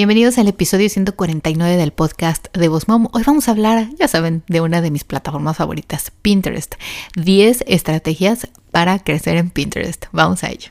Bienvenidos al episodio 149 del podcast de Voz Mom. Hoy vamos a hablar, ya saben, de una de mis plataformas favoritas, Pinterest. 10 estrategias para crecer en Pinterest. Vamos a ello.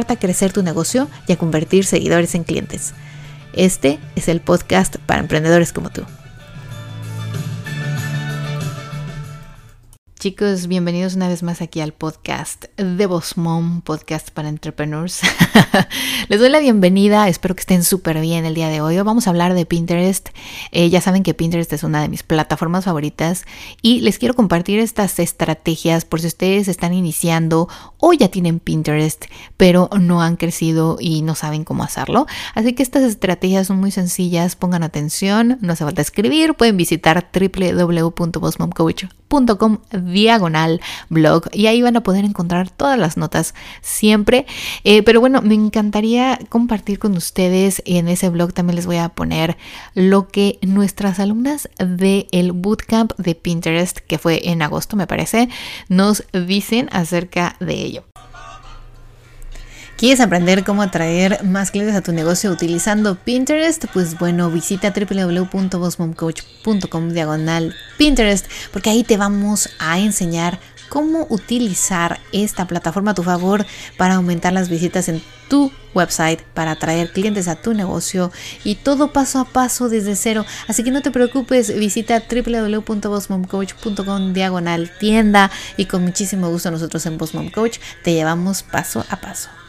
a crecer tu negocio y a convertir seguidores en clientes. Este es el podcast para emprendedores como tú. Chicos, bienvenidos una vez más aquí al podcast de Boss Mom, podcast para entrepreneurs. Les doy la bienvenida, espero que estén súper bien el día de hoy. Vamos a hablar de Pinterest. Eh, ya saben que Pinterest es una de mis plataformas favoritas y les quiero compartir estas estrategias por si ustedes están iniciando o ya tienen Pinterest, pero no han crecido y no saben cómo hacerlo. Así que estas estrategias son muy sencillas, pongan atención, no hace falta escribir, pueden visitar diagonal blog y ahí van a poder encontrar todas las notas siempre. Eh, pero bueno, me encantaría compartir con ustedes en ese blog también les voy a poner lo que nuestras alumnas del el bootcamp de Pinterest, que fue en agosto me parece, nos dicen acerca de ello. ¿Quieres aprender cómo atraer más clientes a tu negocio utilizando Pinterest? Pues bueno, visita www.bossmomcoach.com diagonal Pinterest porque ahí te vamos a enseñar cómo utilizar esta plataforma a tu favor para aumentar las visitas en tu website, para atraer clientes a tu negocio y todo paso a paso desde cero. Así que no te preocupes, visita www.bossmomcoach.com diagonal tienda y con muchísimo gusto nosotros en Boss Coach te llevamos paso a paso.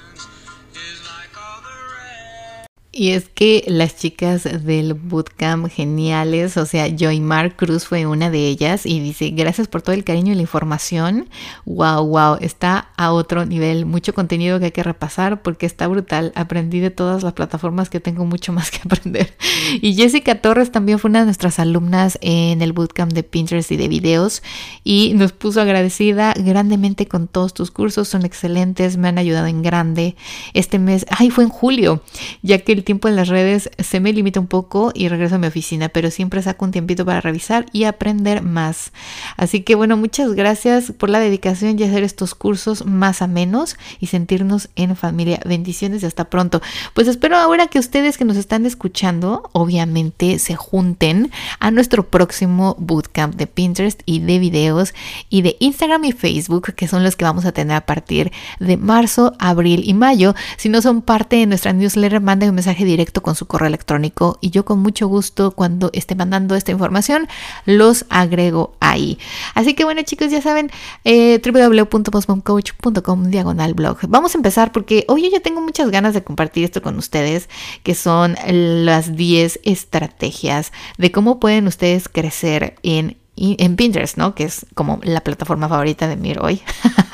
Y es que las chicas del bootcamp geniales, o sea, Joy Mar Cruz fue una de ellas y dice, gracias por todo el cariño y la información. Wow, wow, está a otro nivel, mucho contenido que hay que repasar porque está brutal. Aprendí de todas las plataformas que tengo mucho más que aprender. Y Jessica Torres también fue una de nuestras alumnas en el bootcamp de Pinterest y de videos y nos puso agradecida grandemente con todos tus cursos, son excelentes, me han ayudado en grande. Este mes, ay, fue en julio, ya que tiempo en las redes se me limita un poco y regreso a mi oficina, pero siempre saco un tiempito para revisar y aprender más. Así que bueno, muchas gracias por la dedicación y hacer estos cursos más a menos y sentirnos en familia. Bendiciones y hasta pronto. Pues espero ahora que ustedes que nos están escuchando, obviamente se junten a nuestro próximo bootcamp de Pinterest y de videos y de Instagram y Facebook, que son los que vamos a tener a partir de marzo, abril y mayo. Si no son parte de nuestra newsletter, manden un mensaje directo con su correo electrónico y yo con mucho gusto cuando esté mandando esta información los agrego ahí. Así que bueno chicos, ya saben, eh, www.postmomcoach.com diagonal blog. Vamos a empezar porque hoy yo ya tengo muchas ganas de compartir esto con ustedes, que son las 10 estrategias de cómo pueden ustedes crecer en en Pinterest, ¿no? Que es como la plataforma favorita de Mir hoy.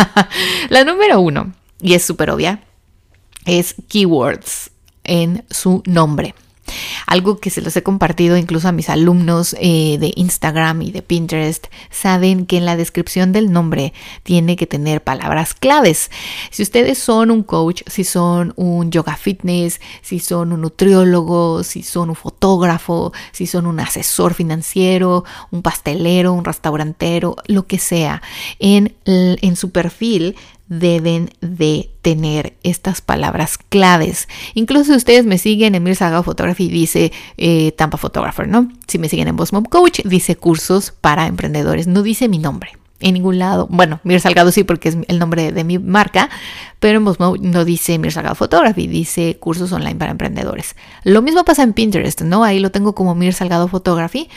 la número uno, y es súper obvia, es keywords en su nombre. Algo que se los he compartido incluso a mis alumnos eh, de Instagram y de Pinterest, saben que en la descripción del nombre tiene que tener palabras claves. Si ustedes son un coach, si son un yoga fitness, si son un nutriólogo, si son un fotógrafo, si son un asesor financiero, un pastelero, un restaurantero, lo que sea, en, en su perfil deben de tener estas palabras claves. Incluso si ustedes me siguen en Mir Salgado Photography, dice eh, Tampa Photographer, ¿no? Si me siguen en Boss Coach, dice cursos para emprendedores. No dice mi nombre en ningún lado. Bueno, Mir Salgado sí, porque es el nombre de mi marca, pero en Boss Mom no dice Mir Salgado Photography, dice cursos online para emprendedores. Lo mismo pasa en Pinterest, ¿no? Ahí lo tengo como Mir Salgado Photography,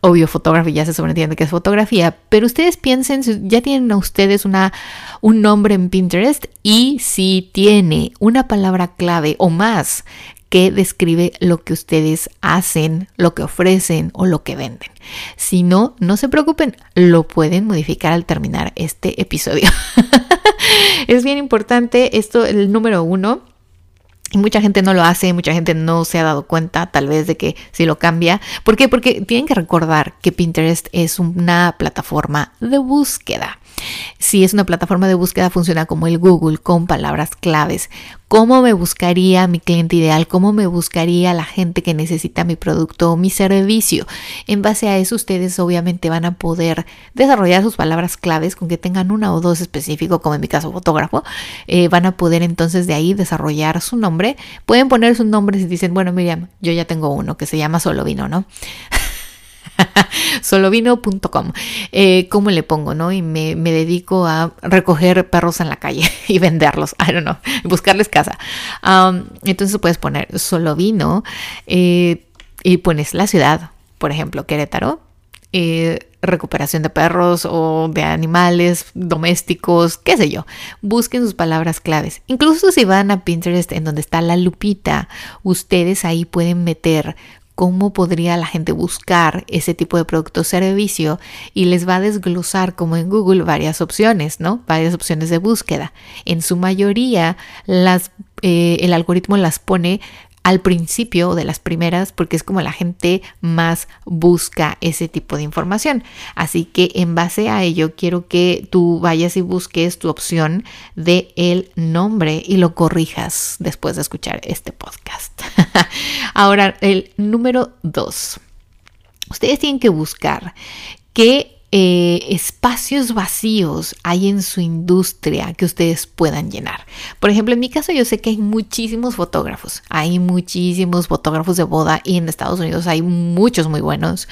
obvio fotografía ya se sobreentiende que es fotografía, pero ustedes piensen, ya tienen a ustedes una, un nombre en Pinterest y si tiene una palabra clave o más que describe lo que ustedes hacen, lo que ofrecen o lo que venden. Si no, no se preocupen, lo pueden modificar al terminar este episodio. es bien importante esto, el número uno mucha gente no lo hace, mucha gente no se ha dado cuenta tal vez de que si lo cambia. ¿Por qué? Porque tienen que recordar que Pinterest es una plataforma de búsqueda. Si es una plataforma de búsqueda, funciona como el Google con palabras claves. ¿Cómo me buscaría mi cliente ideal? ¿Cómo me buscaría la gente que necesita mi producto o mi servicio? En base a eso, ustedes obviamente van a poder desarrollar sus palabras claves con que tengan una o dos específico, como en mi caso fotógrafo. Eh, van a poder entonces de ahí desarrollar su nombre. Pueden poner su nombre si dicen, bueno, Miriam, yo ya tengo uno que se llama Solo Vino, ¿no? solovino.com. Eh, ¿Cómo le pongo, no? Y me, dedico a recoger perros en la calle y venderlos. I don't know, buscarles casa. Entonces puedes poner solovino eh, y pones la ciudad, por ejemplo, Querétaro. Eh, recuperación de perros o de animales domésticos, qué sé yo. Busquen sus palabras claves. Incluso si van a Pinterest en donde está la lupita, ustedes ahí pueden meter cómo podría la gente buscar ese tipo de producto o servicio y les va a desglosar como en Google varias opciones, ¿no? Varias opciones de búsqueda. En su mayoría, eh, el algoritmo las pone al principio de las primeras porque es como la gente más busca ese tipo de información. Así que en base a ello quiero que tú vayas y busques tu opción de el nombre y lo corrijas después de escuchar este podcast. Ahora, el número dos. Ustedes tienen que buscar qué eh, espacios vacíos hay en su industria que ustedes puedan llenar. Por ejemplo, en mi caso yo sé que hay muchísimos fotógrafos, hay muchísimos fotógrafos de boda y en Estados Unidos hay muchos muy buenos.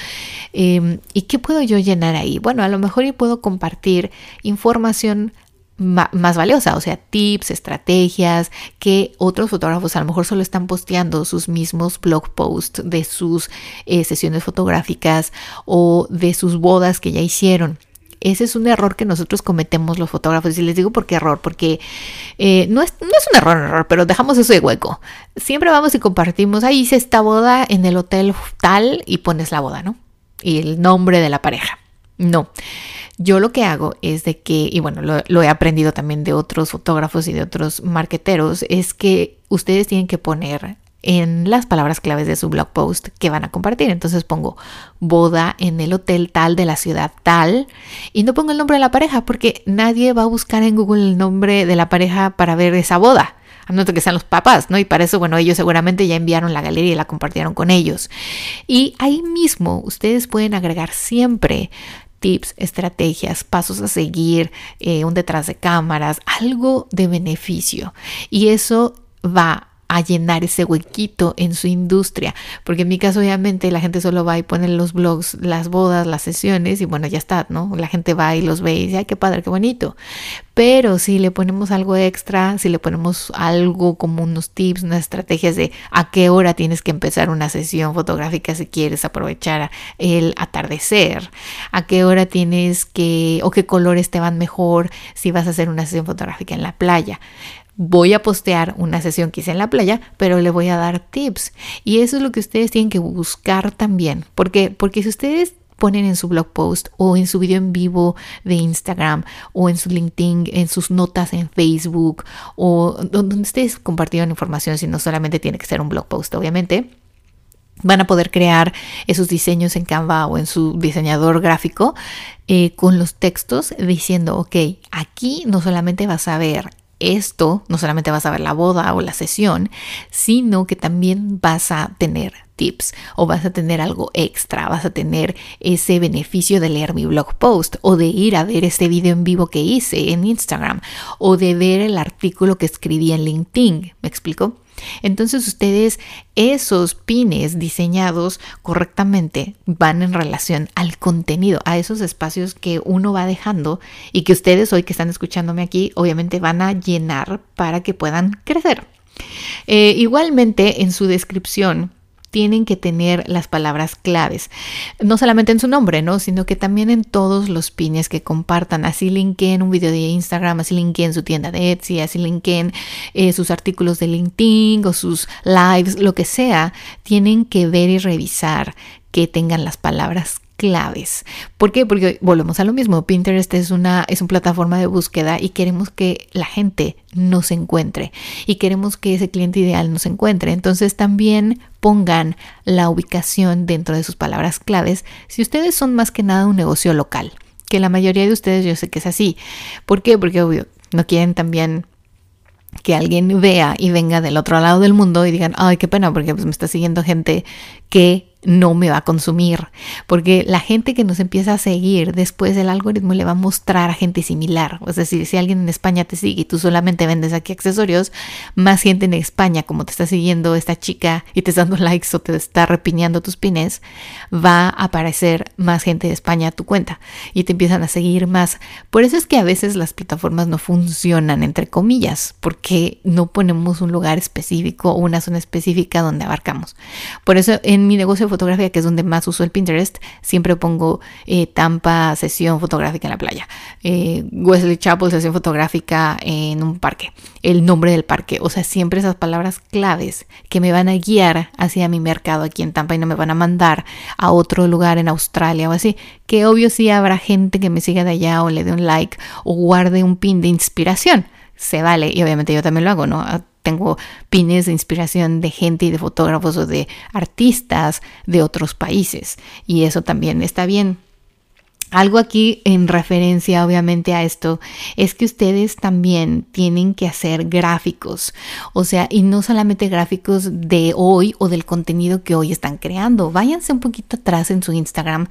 Em, ¿Y qué puedo yo llenar ahí? Bueno, a lo mejor yo puedo compartir información más valiosa, o sea, tips, estrategias que otros fotógrafos a lo mejor solo están posteando sus mismos blog posts de sus eh, sesiones fotográficas o de sus bodas que ya hicieron. Ese es un error que nosotros cometemos los fotógrafos. Y les digo por qué error, porque eh, no, es, no es un error, error, pero dejamos eso de hueco. Siempre vamos y compartimos, ahí hice esta boda en el hotel tal y pones la boda, ¿no? Y el nombre de la pareja. No. Yo lo que hago es de que, y bueno, lo, he aprendido también de otros fotógrafos y de otros marqueteros, es que ustedes tienen que poner en las palabras claves de su blog post que van a compartir. Entonces pongo boda en el hotel tal de la ciudad tal y no pongo el nombre de la pareja porque nadie va a buscar en Google el nombre de la pareja para ver esa boda. A no que sean los papás, ¿no? Y para eso, bueno, ellos seguramente ya enviaron la galería y la compartieron con ellos. Y ahí mismo ustedes pueden agregar siempre tips, estrategias, pasos a seguir, eh, un detrás de cámaras, algo de beneficio. Y eso va a llenar ese huequito en su industria. Porque en mi caso, obviamente, la gente solo va y pone los blogs, las bodas, las sesiones y bueno, ya está, ¿no? La gente va y los ve y dice, ay, qué padre, qué bonito. Pero si le ponemos algo extra, si le ponemos algo como unos tips, unas estrategias de a qué hora tienes que empezar una sesión fotográfica si quieres aprovechar el atardecer, a qué hora tienes que, o qué colores te van mejor si vas a hacer una sesión fotográfica en la playa voy a postear una sesión que hice en la playa, pero le voy a dar tips. Y eso es lo que ustedes tienen que buscar también. ¿Por qué? Porque si ustedes ponen en su blog post o en su video en vivo de Instagram o en su LinkedIn, en sus notas en Facebook o donde ustedes compartieron información, si no solamente tiene que ser un blog post, obviamente. Van a poder crear esos diseños en Canva o en su diseñador gráfico eh, con los textos diciendo, ok, aquí no solamente vas a ver esto no solamente vas a ver la boda o la sesión, sino que también vas a tener tips o vas a tener algo extra, vas a tener ese beneficio de leer mi blog post o de ir a ver este video en vivo que hice en Instagram o de ver el artículo que escribí en LinkedIn. ¿Me explico? Entonces ustedes, esos pines diseñados correctamente van en relación al contenido, a esos espacios que uno va dejando y que ustedes hoy que están escuchándome aquí, obviamente van a llenar para que puedan crecer. Eh, igualmente en su descripción tienen que tener las palabras claves, no solamente en su nombre, ¿no? Sino que también en todos los pines que compartan. Así linkeen un video de Instagram, así linkeen su tienda de Etsy, así linkeen eh, sus artículos de LinkedIn o sus lives, lo que sea. Tienen que ver y revisar que tengan las palabras claves. ¿Por qué? Porque volvemos a lo mismo. Pinterest es una, es una plataforma de búsqueda y queremos que la gente nos encuentre y queremos que ese cliente ideal nos encuentre. Entonces también pongan la ubicación dentro de sus palabras claves si ustedes son más que nada un negocio local. Que la mayoría de ustedes yo sé que es así. ¿Por qué? Porque obvio, no quieren también que alguien vea y venga del otro lado del mundo y digan, ay, qué pena, porque pues me está siguiendo gente que no me va a consumir, porque la gente que nos empieza a seguir después el algoritmo le va a mostrar a gente similar. Es decir, si alguien en España te sigue y tú solamente vendes aquí accesorios, más gente en España, como te está siguiendo esta chica y te está dando likes o te está repiñando tus pines, va a aparecer más gente de España a tu cuenta y te empiezan a seguir más. Por eso es que a veces las plataformas no funcionan, entre comillas, porque no ponemos un lugar específico o una zona específica donde abarcamos. Por eso en mi negocio que es donde más uso el Pinterest, siempre pongo eh, Tampa sesión fotográfica en la playa, eh, Wesley Chapel sesión fotográfica en un parque, el nombre del parque, o sea, siempre esas palabras claves que me van a guiar hacia mi mercado aquí en Tampa y no me van a mandar a otro lugar en Australia o así, que obvio sí habrá gente que me siga de allá o le dé un like o guarde un pin de inspiración se vale y obviamente yo también lo hago, ¿no? Tengo pines de inspiración de gente y de fotógrafos o de artistas de otros países. Y eso también está bien. Algo aquí en referencia obviamente a esto es que ustedes también tienen que hacer gráficos, o sea, y no solamente gráficos de hoy o del contenido que hoy están creando. Váyanse un poquito atrás en su Instagram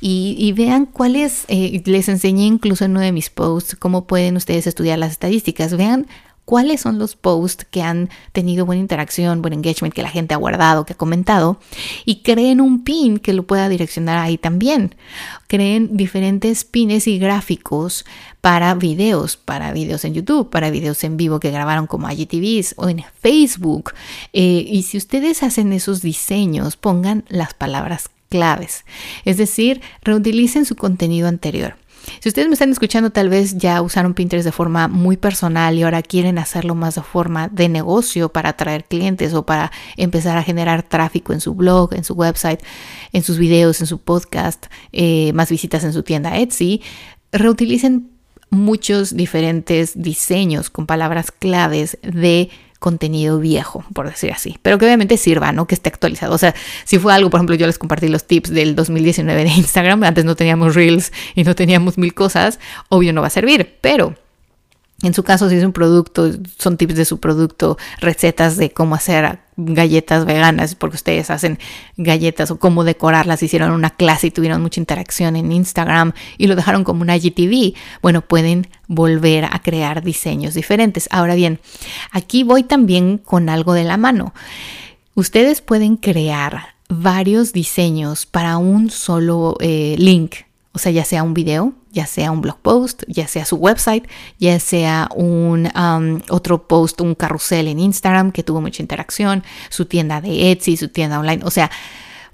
y, vean cuáles, eh, les enseñé incluso en uno de mis posts cómo pueden ustedes estudiar las estadísticas. Vean cuáles son los posts que han tenido buena interacción, buen engagement, que la gente ha guardado, que ha comentado, y creen un pin que lo pueda direccionar ahí también. Creen diferentes pines y gráficos para videos, para videos en YouTube, para videos en vivo que grabaron como IGTVs o en Facebook. Eh, y si ustedes hacen esos diseños, pongan las palabras claves. Es decir, reutilicen su contenido anterior. Si ustedes me están escuchando, tal vez ya usaron Pinterest de forma muy personal y ahora quieren hacerlo más de forma de negocio para atraer clientes o para empezar a generar tráfico en su blog, en su website, en sus videos, en su podcast, eh, más visitas en su tienda Etsy. Reutilicen muchos diferentes diseños con palabras claves de contenido viejo, por decir así, pero que obviamente sirva, ¿no? Que esté actualizado. O sea, si fue algo, por ejemplo, yo les compartí los tips del 2019 de Instagram, antes no teníamos reels y no teníamos mil cosas, obvio no va a servir, pero en su caso, si es un producto, son tips de su producto, recetas de cómo hacer galletas veganas, porque ustedes hacen galletas o cómo decorarlas, hicieron una clase y tuvieron mucha interacción en Instagram y lo dejaron como un IGTV. Bueno, pueden volver a crear diseños diferentes. Ahora bien, aquí voy también con algo de la mano. Ustedes pueden crear varios diseños para un solo eh, link o sea, ya sea un video, ya sea un blog post, ya sea su website, ya sea un um, otro post, un carrusel en Instagram que tuvo mucha interacción, su tienda de Etsy, su tienda online. O sea,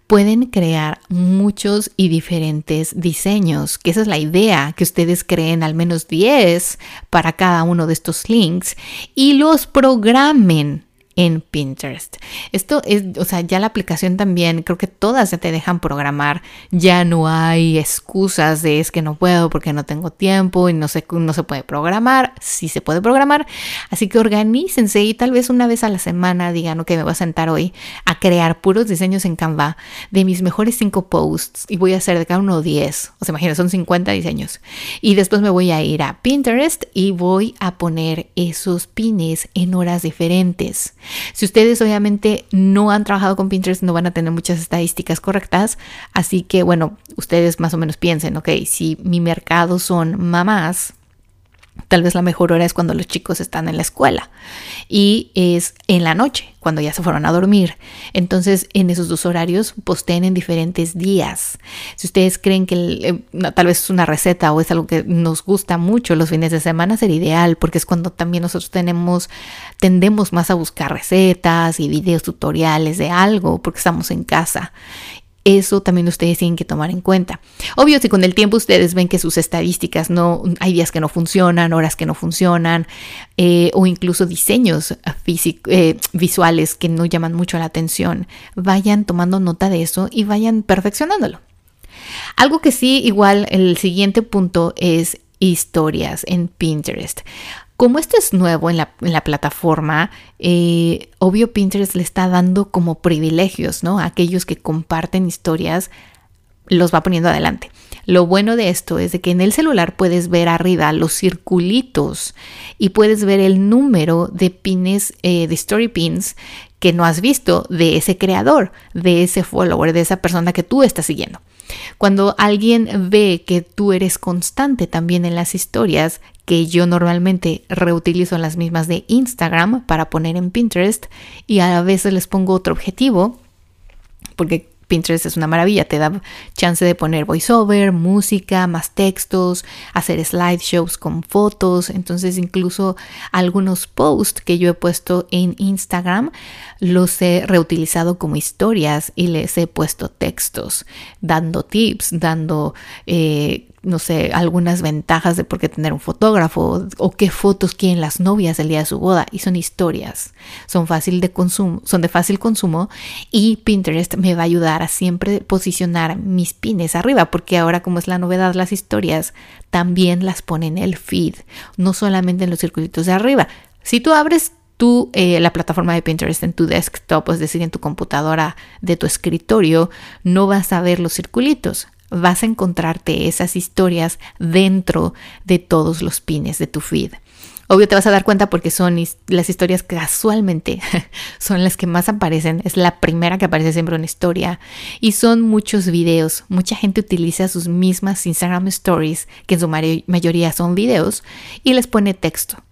pueden crear muchos y diferentes diseños, que esa es la idea, que ustedes creen al menos 10 para cada uno de estos links y los programen en Pinterest. Esto es, o sea, ya la aplicación también, creo que todas ya te dejan programar, ya no hay excusas de es que no puedo porque no tengo tiempo y no se, no se puede programar, sí se puede programar, así que organícense y tal vez una vez a la semana digan, ok, me voy a sentar hoy a crear puros diseños en Canva de mis mejores cinco posts y voy a hacer de cada uno 10, o sea, imagínense, son 50 diseños. Y después me voy a ir a Pinterest y voy a poner esos pines en horas diferentes. Si ustedes obviamente no han trabajado con Pinterest, no van a tener muchas estadísticas correctas. Así que bueno, ustedes más o menos piensen, ok, si mi mercado son mamás, Tal vez la mejor hora es cuando los chicos están en la escuela y es en la noche, cuando ya se fueron a dormir. Entonces, en esos dos horarios, posteen en diferentes días. Si ustedes creen que eh, tal vez es una receta o es algo que nos gusta mucho los fines de semana, sería ideal porque es cuando también nosotros tenemos, tendemos más a buscar recetas y videos tutoriales de algo porque estamos en casa eso también ustedes tienen que tomar en cuenta. Obvio, si con el tiempo ustedes ven que sus estadísticas no, hay días que no funcionan, horas que no funcionan, eh, o incluso diseños eh, visuales que no llaman mucho la atención, vayan tomando nota de eso y vayan perfeccionándolo. Algo que sí, igual el siguiente punto es historias en Pinterest. Como esto es nuevo en la, plataforma, eh, obvio Pinterest le está dando como privilegios, ¿no? A aquellos que comparten historias, los va poniendo adelante. Lo bueno de esto es de que en el celular puedes ver arriba los circulitos y puedes ver el número de pines, eh, de story pins que no has visto de ese creador, de ese follower, de esa persona que tú estás siguiendo. Cuando alguien ve que tú eres constante también en las historias, que yo normalmente reutilizo las mismas de Instagram para poner en Pinterest y a veces les pongo otro objetivo, porque Pinterest es una maravilla, te da chance de poner voiceover, música, más textos, hacer slideshows con fotos, entonces incluso algunos posts que yo he puesto en Instagram los he reutilizado como historias y les he puesto textos, dando tips, dando eh, no sé, algunas ventajas de por qué tener un fotógrafo o qué fotos quieren las novias el día de su boda y son historias, son fácil de consumo, son de fácil consumo y Pinterest me va a ayudar siempre posicionar mis pines arriba porque ahora como es la novedad las historias también las pone en el feed, no solamente en los circulitos de arriba. Si tú abres tú eh, la plataforma de Pinterest en tu desktop, es decir, en tu computadora de tu escritorio, no vas a ver los circulitos vas a encontrarte esas historias dentro de todos los pines de tu feed. Obvio te vas a dar cuenta porque son las historias que casualmente son las que más aparecen. Es la primera que aparece siempre en historia. Y son muchos videos. Mucha gente utiliza sus mismas Instagram Stories, que en su mayoría son videos, y les pone texto.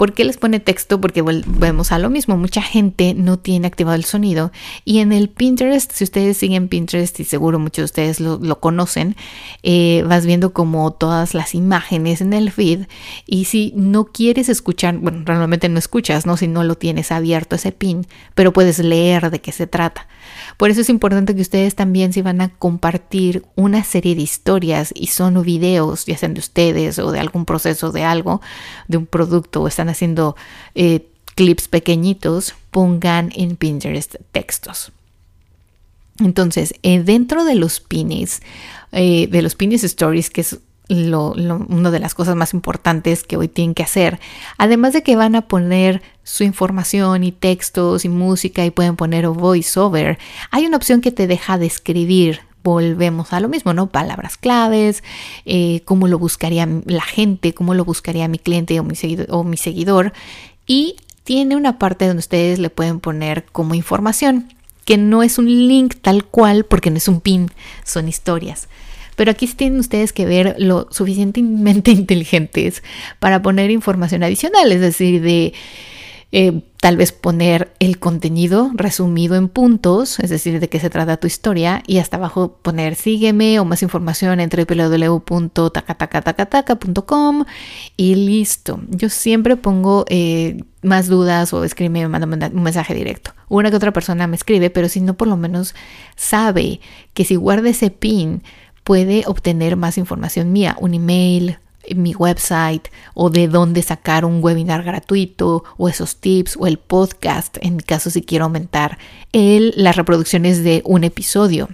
¿Por qué les pone texto? Porque volvemos a lo mismo. Mucha gente no tiene activado el sonido. Y en el Pinterest, si ustedes siguen Pinterest y seguro muchos de ustedes lo, conocen, eh, vas viendo como todas las imágenes en el feed. Y si no quieres escuchar, bueno, realmente no escuchas, ¿no? Si no lo tienes abierto ese pin, pero puedes leer de qué se trata. Por eso es importante que ustedes también si van a compartir una serie de historias y son videos, ya sean de ustedes o de algún proceso de algo, de un producto o están haciendo eh, clips pequeñitos, pongan en Pinterest textos. Entonces, eh, dentro de los pines, eh, de los pines stories, que es una de las cosas más importantes que hoy tienen que hacer. Además de que van a poner su información y textos y música y pueden poner voiceover, hay una opción que te deja de escribir. Volvemos a lo mismo, ¿no? Palabras claves, eh, cómo lo buscaría la gente, cómo lo buscaría mi cliente o mi, o mi seguidor. Y tiene una parte donde ustedes le pueden poner como información, que no es un link tal cual porque no es un pin, son historias. Pero aquí tienen ustedes que ver lo suficientemente inteligentes para poner información adicional, es decir, de eh, tal vez poner el contenido resumido en puntos, es decir, de qué se trata tu historia, y hasta abajo poner sígueme o más información en www.tacatacatacataca.com y listo. Yo siempre pongo eh, más dudas o escribe, manda un mensaje directo. Una que otra persona me escribe, pero si no, por lo menos sabe que si guarda ese pin, puede obtener más información mía, un email, mi website o de dónde sacar un webinar gratuito o esos tips o el podcast en caso si quiero aumentar el, las reproducciones de un episodio.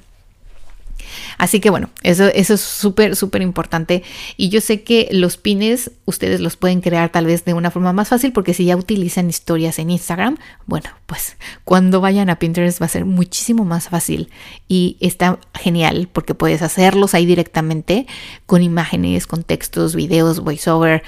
Así que bueno, eso, eso es súper, súper importante. Y yo sé que los pines ustedes los pueden crear tal vez de una forma más fácil porque si ya utilizan historias en Instagram, bueno, pues cuando vayan a Pinterest va a ser muchísimo más fácil. Y está genial porque puedes hacerlos ahí directamente con imágenes, con textos, videos, voiceover.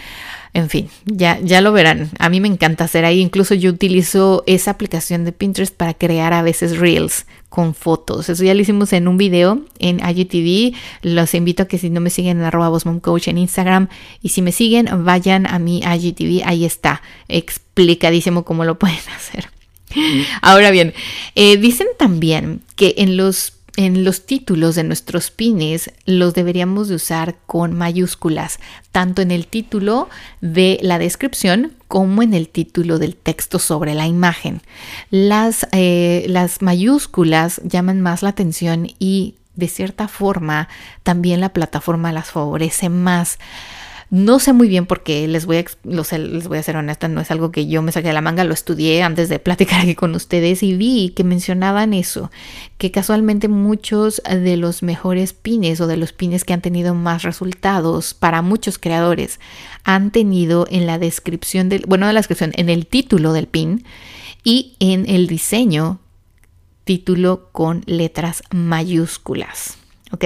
En fin, ya, ya lo verán. A mí me encanta hacer ahí. Incluso yo utilizo esa aplicación de Pinterest para crear a veces reels con fotos. Eso ya lo hicimos en un video en IGTV. Los invito a que si no me siguen en arroba Coach en Instagram y si me siguen, vayan a mi IGTV. Ahí está, explicadísimo cómo lo pueden hacer. Ahora bien, eh, dicen también que en los en los títulos de nuestros pines los deberíamos de usar con mayúsculas, tanto en el título de la descripción como en el título del texto sobre la imagen. Las, eh, las mayúsculas llaman más la atención y de cierta forma también la plataforma las favorece más. No sé muy bien por qué, les voy, a, les voy a ser honesta, no es algo que yo me saqué de la manga, lo estudié antes de platicar aquí con ustedes y vi que mencionaban eso, que casualmente muchos de los mejores pines o de los pines que han tenido más resultados para muchos creadores han tenido en la descripción del, bueno, en la descripción, en el título del pin y en el diseño, título con letras mayúsculas, ¿ok?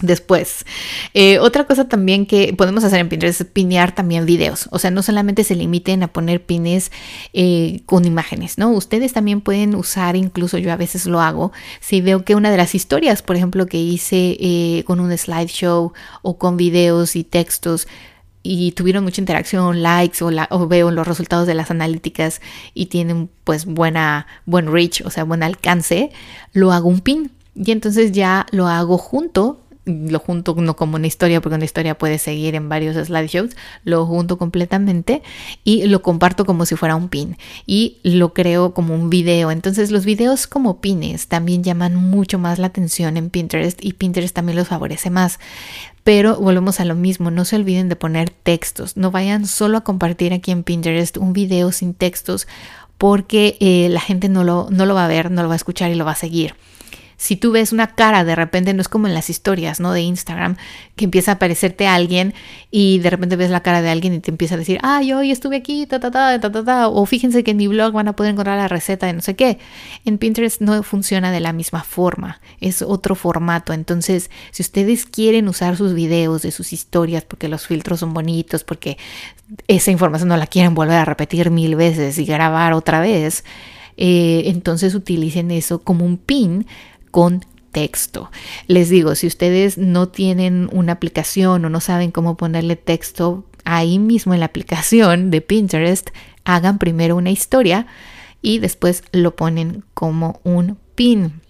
Después, eh, otra cosa también que podemos hacer en Pinterest es pinear también videos. O sea, no solamente se limiten a poner pines eh, con imágenes, ¿no? Ustedes también pueden usar, incluso yo a veces lo hago, si veo que una de las historias, por ejemplo, que hice eh, con un slideshow o con videos y textos, y tuvieron mucha interacción, likes o, la, o, veo los resultados de las analíticas y tienen pues buena, buen reach, o sea, buen alcance, lo hago un pin. Y entonces ya lo hago junto lo junto no como una historia, porque una historia puede seguir en varios slideshows, lo junto completamente y lo comparto como si fuera un pin y lo creo como un video. Entonces los videos como pines también llaman mucho más la atención en Pinterest y Pinterest también los favorece más. Pero volvemos a lo mismo, no se olviden de poner textos, no vayan solo a compartir aquí en Pinterest un video sin textos porque eh, la gente no lo, no lo va a ver, no lo va a escuchar y lo va a seguir si tú ves una cara, de repente no es como en las historias, ¿no? De Instagram, que empieza a aparecerte alguien y de repente ves la cara de alguien y te empieza a decir, ay, hoy estuve aquí, ta, ta, ta, ta, ta, ta, o fíjense que en mi blog van a poder encontrar la receta de no sé qué. En Pinterest no funciona de la misma forma, es otro formato. Entonces, si ustedes quieren usar sus videos de sus historias porque los filtros son bonitos, porque esa información no la quieren volver a repetir mil veces y grabar otra vez, eh, entonces utilicen eso como un pin con texto. Les digo, si ustedes no tienen una aplicación o no saben cómo ponerle texto, ahí mismo en la aplicación de Pinterest, hagan primero una historia y después lo ponen como un pin.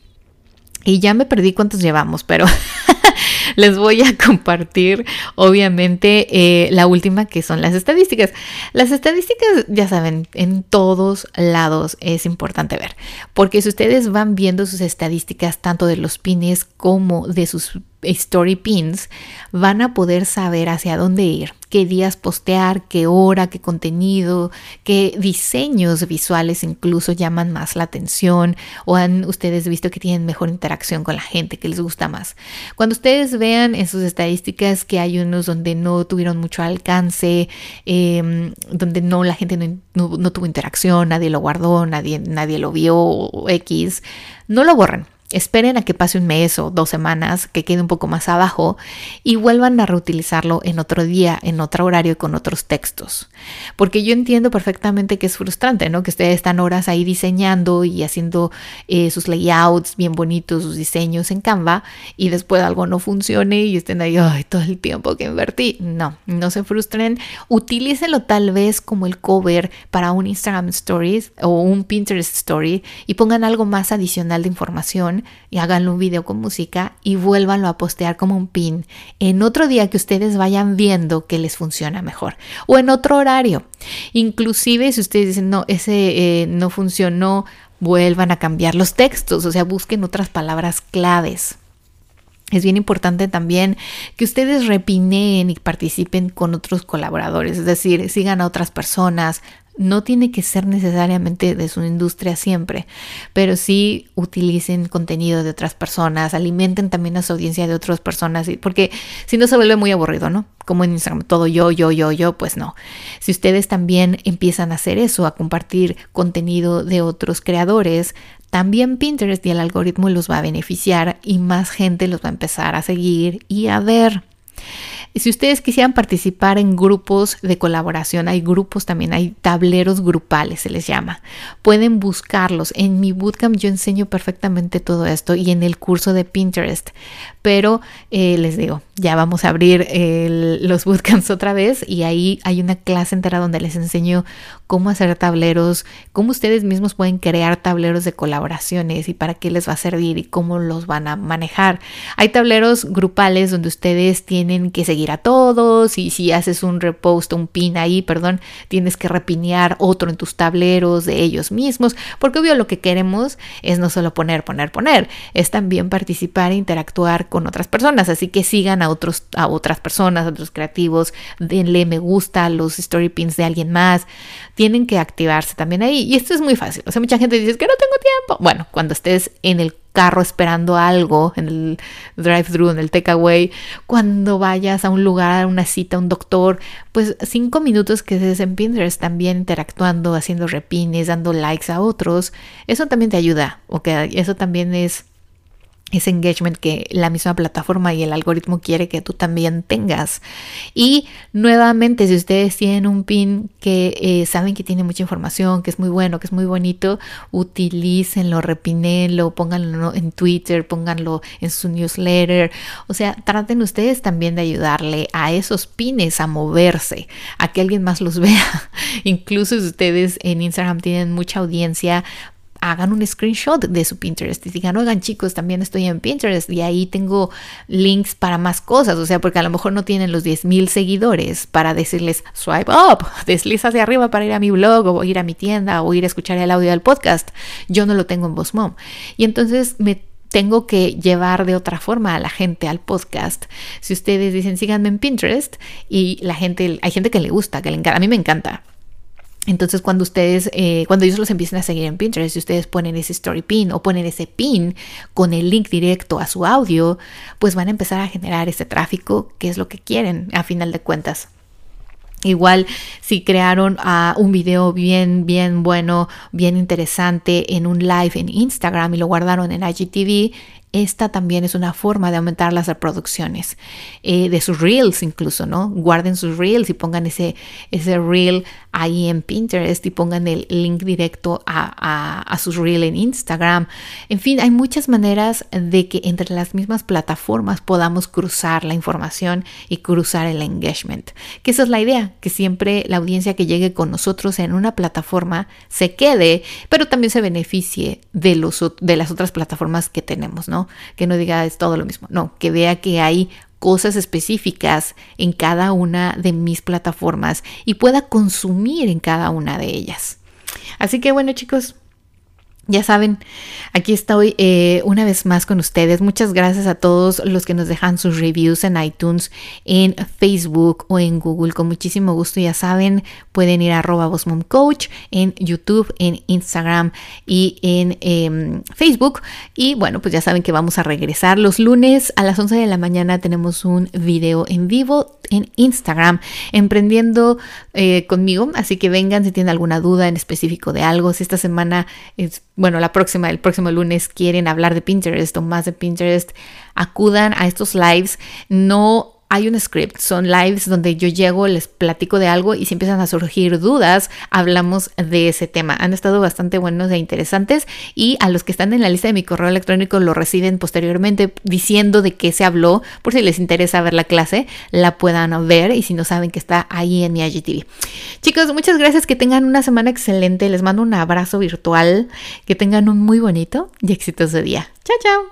Y ya me perdí cuántos llevamos, pero les voy a compartir, obviamente, eh, la última que son las estadísticas. Las estadísticas, ya saben, en todos lados es importante ver, porque si ustedes van viendo sus estadísticas tanto de los pines como de sus story pins, van a poder saber hacia dónde ir, qué días postear, qué hora, qué contenido, qué diseños visuales incluso llaman más la atención o han ustedes visto que tienen mejor interacción con la gente, que les gusta más. Cuando ustedes vean en sus estadísticas que hay unos donde no tuvieron mucho alcance, em, donde no la gente no, no, tuvo interacción, nadie lo guardó, nadie, nadie lo vio, X, no lo borren Esperen a que pase un mes o dos semanas, que quede un poco más abajo y vuelvan a reutilizarlo en otro día, en otro horario con otros textos. Porque yo entiendo perfectamente que es frustrante, ¿no? Que ustedes están horas ahí diseñando y haciendo eh, sus layouts bien bonitos, sus diseños en Canva y después algo no funcione y estén ahí, todo el tiempo que invertí. No, no se frustren. Utilícenlo tal vez como el cover para un Instagram Stories o un Pinterest Story y pongan algo más adicional de información y háganlo un video con música y vuélvanlo a postear como un pin en otro día que ustedes vayan viendo que les funciona mejor o en otro horario. Inclusive si ustedes dicen, no, ese eh, no funcionó, vuelvan a cambiar los textos, o sea, busquen otras palabras claves. Es bien importante también que ustedes repineen y participen con otros colaboradores, es decir, sigan a otras personas, no tiene que ser necesariamente de su industria siempre, pero sí utilicen contenido de otras personas, alimenten también a su audiencia de otras personas, porque si no se vuelve muy aburrido, ¿no? Como en Instagram, todo yo, yo, yo, yo, pues no. Si ustedes también empiezan a hacer eso, a compartir contenido de otros creadores, también Pinterest y el algoritmo los va a beneficiar y más gente los va a empezar a seguir y a ver. Si ustedes quisieran participar en grupos de colaboración, hay grupos también, hay tableros grupales, se les llama. Pueden buscarlos. En mi bootcamp yo enseño perfectamente todo esto y en el curso de Pinterest. Pero eh, les digo, ya vamos a abrir los bootcamps otra vez y ahí hay una clase entera donde les enseño cómo hacer tableros, cómo ustedes mismos pueden crear tableros de colaboraciones y para qué les va a servir y cómo los van a manejar. Hay tableros grupales donde ustedes tienen que seguir seguir a todos y si haces un repost, un pin ahí, perdón, tienes que repinear otro en tus tableros de ellos mismos, porque obvio lo que queremos es no solo poner, poner, poner, es también participar e interactuar con otras personas, así que sigan a otros a otras personas, a otros creativos, denle me gusta a los story pins de alguien más, tienen que activarse también ahí y esto es muy fácil. O sea, mucha gente dice que no tengo tiempo. Bueno, cuando estés en el carro esperando algo, en el drive-thru, en el takeaway, cuando vayas a un lugar, a una cita, a un doctor, pues cinco minutos que estés en también interactuando, haciendo repines, dando likes a otros, eso también te ayuda, o que eso también es ese engagement que la misma plataforma y el algoritmo quiere que tú también tengas. Y nuevamente, si ustedes tienen un pin que eh, saben que tiene mucha información, que es muy bueno, que es muy bonito, utilícenlo, repinenlo, pónganlo en Twitter, pónganlo en su newsletter. O sea, traten ustedes también de ayudarle a esos pines a moverse, a que alguien más los vea. Incluso si ustedes en Instagram tienen mucha audiencia, hagan un screenshot de su Pinterest y digan, oigan chicos, también estoy en Pinterest y ahí tengo links para más cosas, o sea, porque a lo mejor no tienen los 10.000 seguidores para decirles, swipe up, desliza hacia arriba para ir a mi blog o ir a mi tienda o ir a escuchar el audio del podcast. Yo no lo tengo en Mom Y entonces me tengo que llevar de otra forma a la gente al podcast. Si ustedes dicen síganme en Pinterest y la gente, hay gente que le gusta, que le encanta, a mí me encanta. Entonces, cuando ustedes, eh, cuando ellos los empiecen a seguir en Pinterest, si ustedes ponen ese story pin o ponen ese pin con el link directo a su audio, pues van a empezar a generar ese tráfico que es lo que quieren a final de cuentas. Igual si crearon uh, un video bien, bien bueno, bien interesante en un live en Instagram y lo guardaron en IGTV, esta también es una forma de aumentar las reproducciones eh, de sus reels incluso, ¿no? Guarden sus reels y pongan ese, ese reel ahí en Pinterest y pongan el link directo a, a, sus reels en Instagram. En fin, hay muchas maneras de que entre las mismas plataformas podamos cruzar la información y cruzar el engagement. Que esa es la idea, que siempre la audiencia que llegue con nosotros en una plataforma se quede, pero también se beneficie de, los, de las otras plataformas que tenemos, ¿no? Que no diga es todo lo mismo, no, que vea que hay cosas específicas en cada una de mis plataformas y pueda consumir en cada una de ellas. Así que bueno chicos, ya saben, aquí estoy eh, una vez más con ustedes. Muchas gracias a todos los que nos dejan sus reviews en iTunes, en Facebook o en Google. Con muchísimo gusto, ya saben, pueden ir a arroba Coach en YouTube, en Instagram y en em, Facebook. Y bueno, pues ya saben que vamos a regresar los lunes a las 11 de la mañana. Tenemos un video en vivo en Instagram, emprendiendo eh, conmigo. Así que vengan si tienen alguna duda en específico de algo. Si esta semana, es, bueno, la próxima, el próximo lunes quieren hablar de Pinterest o más de Pinterest, acudan a estos lives. No hay un script, son lives donde yo llego, les platico de algo y si empiezan a surgir dudas, hablamos de ese tema. Han estado bastante buenos e interesantes y a los que están en la lista de mi correo electrónico lo reciben posteriormente diciendo de qué se habló, por si les interesa ver la clase, la puedan ver y si no saben que está ahí en mi IGTV. Chicos, muchas gracias, que tengan una semana excelente, les mando un abrazo virtual, que tengan un muy bonito y exitoso día. Chao, chao.